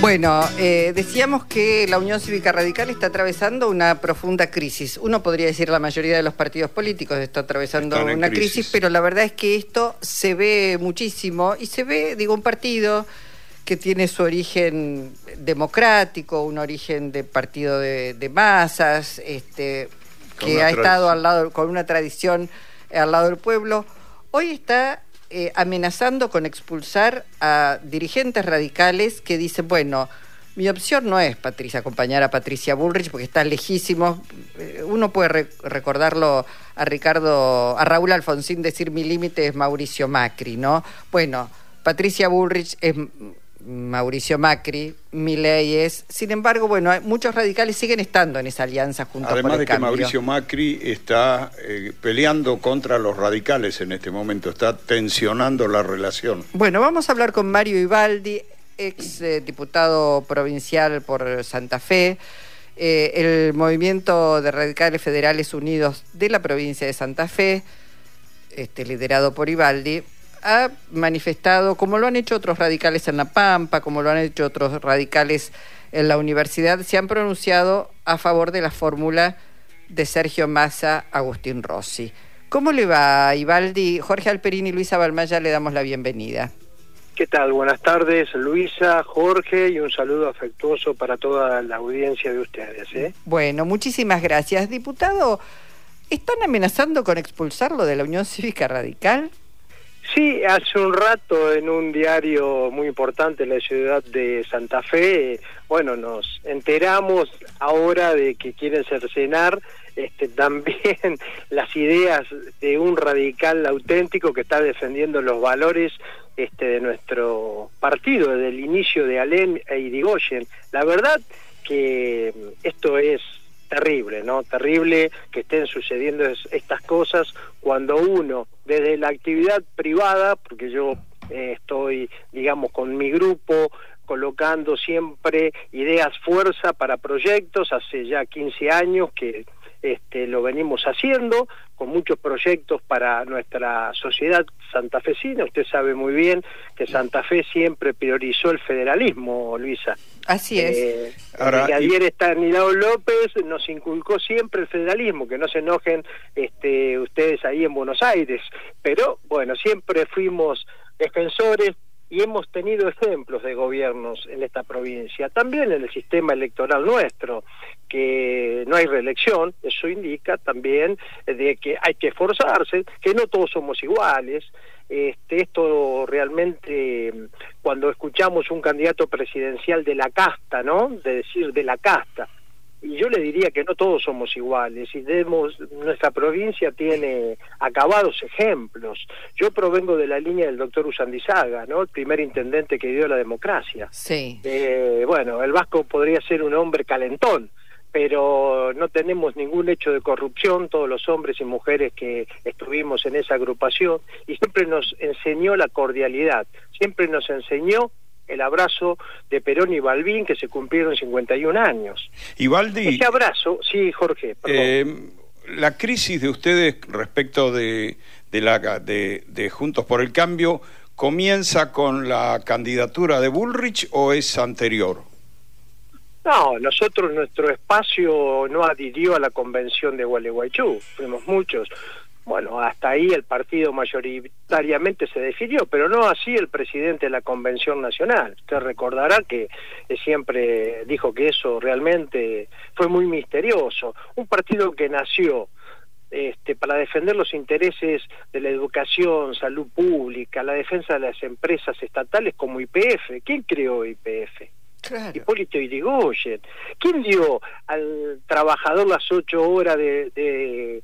Bueno, eh, decíamos que la Unión Cívica Radical está atravesando una profunda crisis. Uno podría decir la mayoría de los partidos políticos está atravesando una crisis. pero la verdad es que esto se ve muchísimo y se ve, digo, un partido que tiene su origen democrático, un origen de partido de, masas, este, que ha estado al lado con una tradición al lado del pueblo. Hoy está eh, amenazando con expulsar a dirigentes radicales que dicen, bueno, mi opción no es Patricia, acompañar a Patricia Bullrich porque está lejísimo. Eh, uno puede recordarlo a Ricardo, a Raúl Alfonsín decir mi límite es Mauricio Macri, ¿no? Bueno, Patricia Bullrich es Mauricio Macri, Milei es. Sin embargo, bueno, muchos radicales siguen estando en esa alianza junto Además por el de que Mauricio Macri está eh, peleando contra los radicales en este momento, está tensionando la relación. Bueno, vamos a hablar con Mario Ibaldi, ex eh, diputado provincial por Santa Fe. Eh, el movimiento de radicales federales unidos de la provincia de Santa Fe, este, liderado por Ibaldi, ha manifestado, como lo han hecho otros radicales en La Pampa, como lo han hecho otros radicales en la universidad, se han pronunciado a favor de la fórmula de Sergio Massa, Agustín Rossi. ¿Cómo le va, Ibaldi? Jorge Alperini y Luisa Balmaya le damos la bienvenida. ¿Qué tal? Buenas tardes, Luisa, Jorge, y un saludo afectuoso para toda la audiencia de ustedes. ¿eh? Bueno, muchísimas gracias. Diputado, ¿están amenazando con expulsarlo de la Unión Cívica Radical? Sí, hace un rato en un diario muy importante en la ciudad de Santa Fe, bueno, nos enteramos ahora de que quieren cercenar este, también las ideas de un radical auténtico que está defendiendo los valores este, de nuestro partido desde el inicio de Alem e Irigoyen. La verdad que esto es terrible, ¿no? Terrible que estén sucediendo estas cosas cuando uno, desde la actividad privada, porque yo eh, estoy, digamos, con mi grupo, colocando siempre ideas fuerza para proyectos, hace ya 15 años que este, lo venimos haciendo con muchos proyectos para nuestra sociedad santafesina. Usted sabe muy bien que Santa Fe siempre priorizó el federalismo, Luisa. Así es. Eh, Ahora, ayer Estanilao López nos inculcó siempre el federalismo, que no se enojen este, ustedes ahí en Buenos Aires, pero bueno, siempre fuimos defensores y hemos tenido ejemplos de gobiernos en esta provincia, también en el sistema electoral nuestro, que no hay reelección, eso indica también de que hay que esforzarse, que no todos somos iguales. Este, esto realmente, cuando escuchamos un candidato presidencial de la casta, ¿no? De decir de la casta, y yo le diría que no todos somos iguales y demos, nuestra provincia tiene acabados ejemplos. Yo provengo de la línea del doctor Usandizaga, ¿no? El primer intendente que dio la democracia. Sí. Eh, bueno, el Vasco podría ser un hombre calentón, pero no tenemos ningún hecho de corrupción, todos los hombres y mujeres que estuvimos en esa agrupación, y siempre nos enseñó la cordialidad, siempre nos enseñó el abrazo de Perón y Balbín, que se cumplieron 51 años. Y Baldi... Ese abrazo, sí, Jorge. Eh, la crisis de ustedes respecto de, de, la, de, de Juntos por el Cambio, ¿comienza con la candidatura de Bullrich o es anterior? No, nosotros, nuestro espacio no adhirió a la convención de Gualeguaychú, fuimos muchos. Bueno, hasta ahí el partido mayoritariamente se definió, pero no así el presidente de la Convención Nacional. Usted recordará que siempre dijo que eso realmente fue muy misterioso. Un partido que nació este, para defender los intereses de la educación, salud pública, la defensa de las empresas estatales como IPF. ¿Quién creó IPF? Hipólito Yrigoyen. ¿Quién dio al trabajador las ocho horas de, de,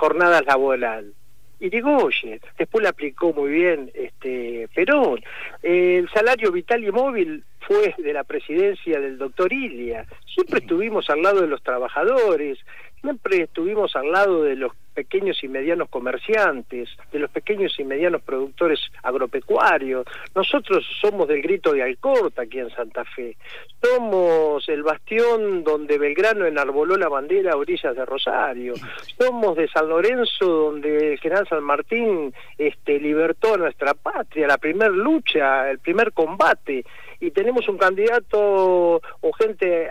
jornada laboral? Irigoyen. Después le aplicó muy bien este Perón. el salario vital y móvil fue de la presidencia del doctor Ilia. Siempre estuvimos al lado de los trabajadores, siempre estuvimos al lado de los pequeños y medianos comerciantes, de los pequeños y medianos productores agropecuarios. Nosotros somos del grito de Alcorta aquí en Santa Fe. Somos el bastión donde Belgrano enarboló la bandera a orillas de Rosario. Somos de San Lorenzo donde el general San Martín este, libertó a nuestra patria, la primera lucha, el primer combate y tenemos un candidato o gente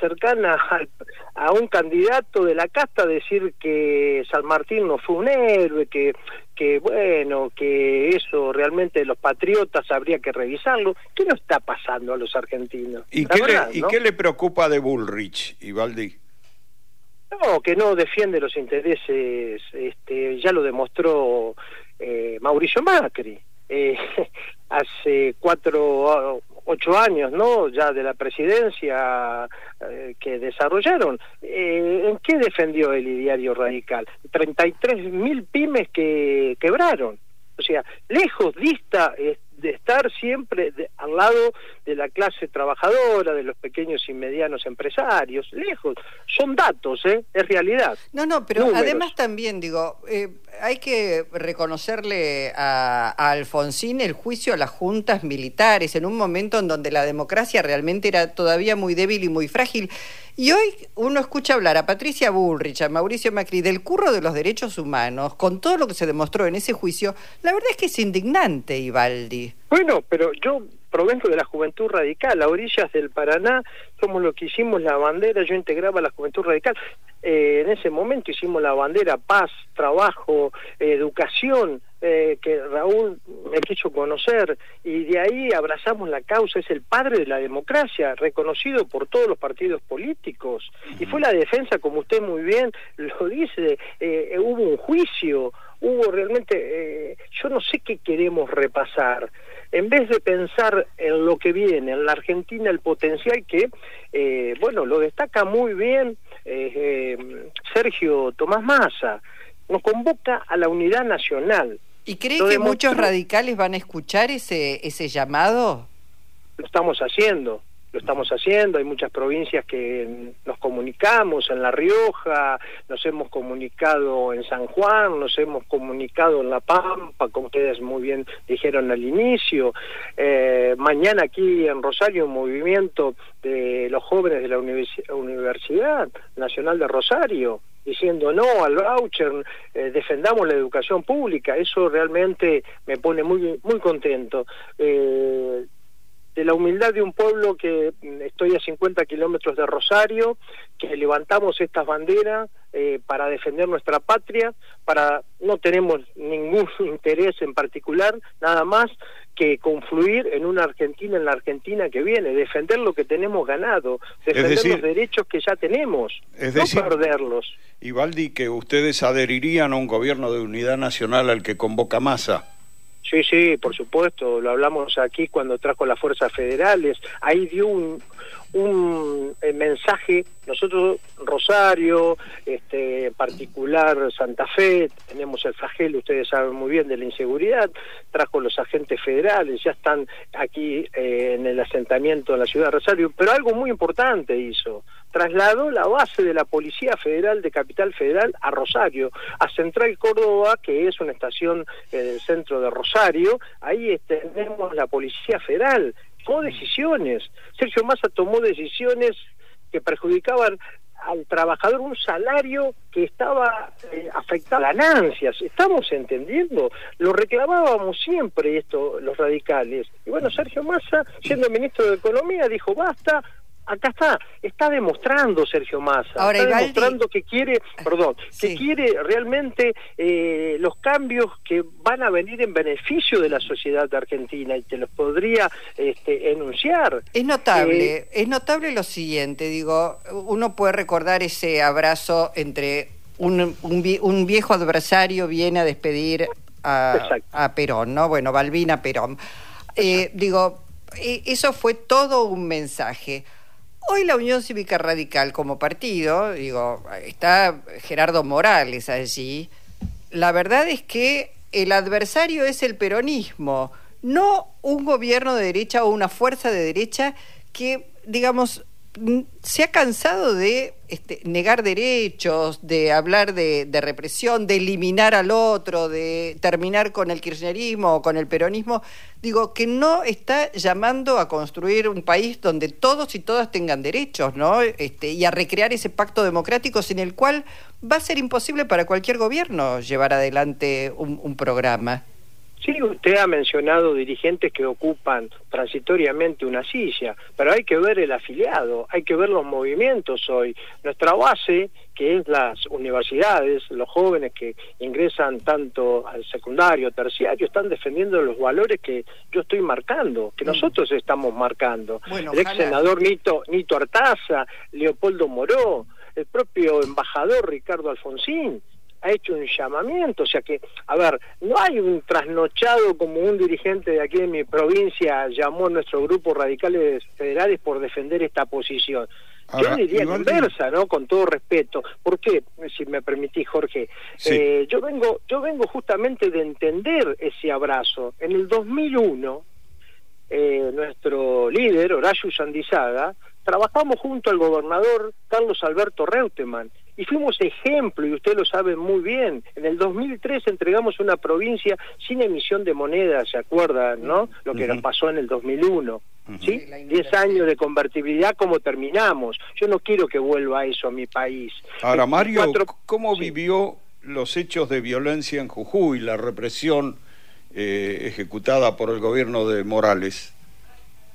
cercana a, un candidato de la casta decir que San Martín no fue un héroe, que que bueno, que eso realmente los patriotas habría que revisarlo. ¿Qué nos está pasando a los argentinos? ¿Y, qué, le, ¿y qué le preocupa de Bullrich, Ibaldi? No, que no defiende los intereses, este, ya lo demostró eh, Mauricio Macri. Eh, hace cuatro ocho años, ¿no? Ya de la presidencia eh, que desarrollaron. Eh, ¿En qué defendió el diario radical? 33 mil pymes que quebraron. O sea, lejos dista de estar siempre al lado de la clase trabajadora, de los pequeños y medianos empresarios, lejos. Son datos, ¿eh? es realidad. No, no, pero además también digo, eh, hay que reconocerle a, a, Alfonsín el juicio a las juntas militares en un momento en donde la democracia realmente era todavía muy débil y muy frágil. Y hoy uno escucha hablar a Patricia Bullrich, a Mauricio Macri del curro de los derechos humanos, con todo lo que se demostró en ese juicio. La verdad es que es indignante, Ibaldi. Bueno, pero yo provengo de la Juventud Radical, a orillas del Paraná, somos lo que hicimos la bandera, yo integraba la Juventud Radical. Eh, en ese momento hicimos la bandera paz, trabajo, educación, eh, que Raúl me quiso conocer y de ahí abrazamos la causa, es el padre de la democracia, reconocido por todos los partidos políticos. Y fue la defensa, como usted muy bien lo dice, eh, hubo un juicio, hubo realmente, eh, yo no sé qué queremos repasar. En vez de pensar en lo que viene, en la Argentina, el potencial que, bueno, lo destaca muy bien Sergio Tomás Massa, nos convoca a la unidad nacional. ¿Y cree que muchos radicales van a escuchar ese, ese llamado? Lo estamos haciendo, lo estamos haciendo. Hay muchas provincias que nos comunicamos, en La Rioja, nos hemos comunicado en San Juan, nos hemos comunicado en La Pampa, como ustedes muy bien dijeron al inicio. Eh, mañana aquí en Rosario un movimiento de los jóvenes de la Universidad Nacional de Rosario diciendo no al voucher, eh, defendamos la educación pública, eso realmente me pone muy muy contento. Eh, de la humildad de un pueblo que mm, estoy a 50 kilómetros de Rosario, que levantamos estas banderas eh, para defender nuestra patria, para no tenemos ningún interés en particular, nada más que confluir en una Argentina, en la Argentina que viene, defender lo que tenemos ganado, defender los derechos que ya tenemos, es no perderlos. Ibaldi, que ustedes adherirían a un gobierno de unidad nacional al que convoca Massa. Sí, sí, por supuesto, lo hablamos aquí cuando trajo las fuerzas federales, ahí dio un, un eh, mensaje, nosotros Rosario, este, en particular Santa Fe, tenemos el flagelo, ustedes saben muy bien, de la inseguridad, trajo los agentes federales, ya están aquí eh, en el asentamiento en la ciudad de Rosario, pero algo muy importante hizo, trasladó la base de la Policía Federal de Capital Federal a Rosario, a Central Córdoba, que es una estación eh, del centro de Rosario, ahí tenemos la Policía Federal, tomó decisiones. Sergio Massa tomó decisiones que perjudicaban al trabajador un salario que estaba eh, afectado a ganancias. ¿Estamos entendiendo? Lo reclamábamos siempre esto los radicales. Y bueno, Sergio Massa, siendo ministro de Economía, dijo, basta, acá está, está demostrando Sergio Massa, Ahora, está demostrando que quiere, perdón, que quiere realmente eh, los cambios que van a venir en beneficio de la sociedad de argentina y te los podría este, enunciar. Es notable, eh, es notable lo siguiente, digo, uno puede recordar ese abrazo entre un, un, viejo adversario viene a despedir a, a Perón, ¿no? Bueno, Balbina Perón. Eh, digo, eso fue todo un mensaje. Hoy la Unión Cívica Radical como partido, digo, está Gerardo Morales allí, la verdad es que el adversario es el peronismo, no un gobierno de derecha o una fuerza de derecha que, digamos, se ha cansado de este, negar derechos, de hablar de, represión, de eliminar al otro, de terminar con el kirchnerismo o con el peronismo. Digo, que no está llamando a construir un país donde todos y todas tengan derechos, ¿no? Este, y a recrear ese pacto democrático sin el cual va a ser imposible para cualquier gobierno llevar adelante un programa. Sí, usted ha mencionado dirigentes que ocupan transitoriamente una silla, pero hay que ver el afiliado, hay que ver los movimientos hoy. Nuestra base, que es las universidades, los jóvenes que ingresan tanto al secundario, terciario, están defendiendo los valores que yo estoy marcando, que mm. nosotros estamos marcando. el ex senador Nito, Nito Artaza, Leopoldo Moró, el propio embajador Ricardo Alfonsín ha hecho un llamamiento, o sea que, a ver, no hay un trasnochado como un dirigente de aquí en mi provincia llamó a nuestro grupo radicales federales por defender esta posición. yo diría la inversa, ¿no? Con todo respeto. ¿Por qué? Si me permitís, Jorge. Eh, yo vengo, yo vengo justamente de entender ese abrazo. En el 2001, eh, nuestro líder, Horacio Sandizaga, trabajamos junto al gobernador Carlos Alberto Reutemann y fuimos ejemplo, y usted lo sabe muy bien. En el 2003 entregamos una provincia sin emisión de moneda, ¿se acuerdan, no? Lo que nos pasó en el 2001. ¿Sí? Diez años de convertibilidad, ¿cómo terminamos? Yo no quiero que vuelva eso a mi país. Ahora, Mario, ¿cómo vivió los hechos de violencia en Jujuy, la represión eh, ejecutada por el gobierno de Morales?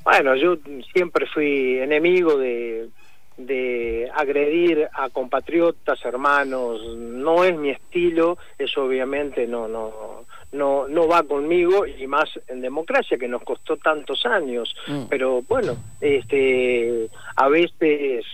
Bueno, yo siempre fui enemigo de de agredir a compatriotas, hermanos, no es mi estilo, eso obviamente no, no, no, no va conmigo y más en democracia que nos costó tantos años. Mm. Pero bueno, este, a veces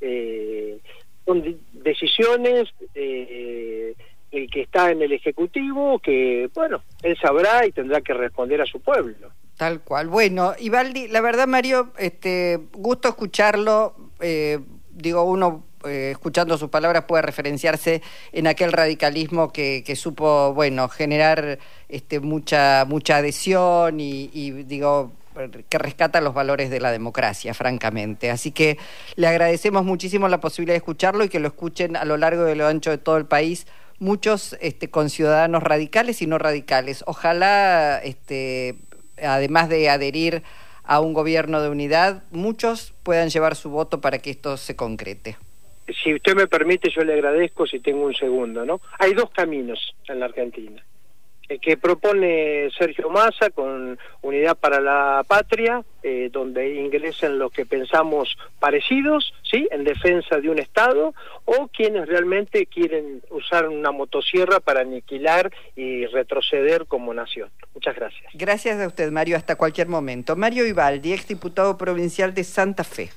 eh, son decisiones eh, el que está en el ejecutivo que bueno él sabrá y tendrá que responder a su pueblo. Tal cual. Bueno, Ibaldi, la verdad, Mario, este, gusto escucharlo. Eh, digo, uno eh, escuchando sus palabras puede referenciarse en aquel radicalismo que, supo, bueno, generar este, mucha, mucha adhesión y, digo, que rescata los valores de la democracia, francamente. Así que le agradecemos muchísimo la posibilidad de escucharlo y que lo escuchen a lo largo y lo ancho de todo el país muchos este, conciudadanos radicales y no radicales. Ojalá este, además de adherir a un gobierno de unidad, muchos puedan llevar su voto para que esto se concrete. Si usted me permite, yo le agradezco si tengo un segundo, ¿no? Hay dos caminos en la Argentina. Eh, que propone Sergio Massa con Unidad para la Patria, eh, donde ingresen los que pensamos parecidos, ¿sí? En defensa de un Estado, o quienes realmente quieren usar una motosierra para aniquilar y retroceder como nación. Muchas gracias. Gracias a usted, Mario. Hasta cualquier momento. Mario Ibaldi, ex diputado provincial de Santa Fe.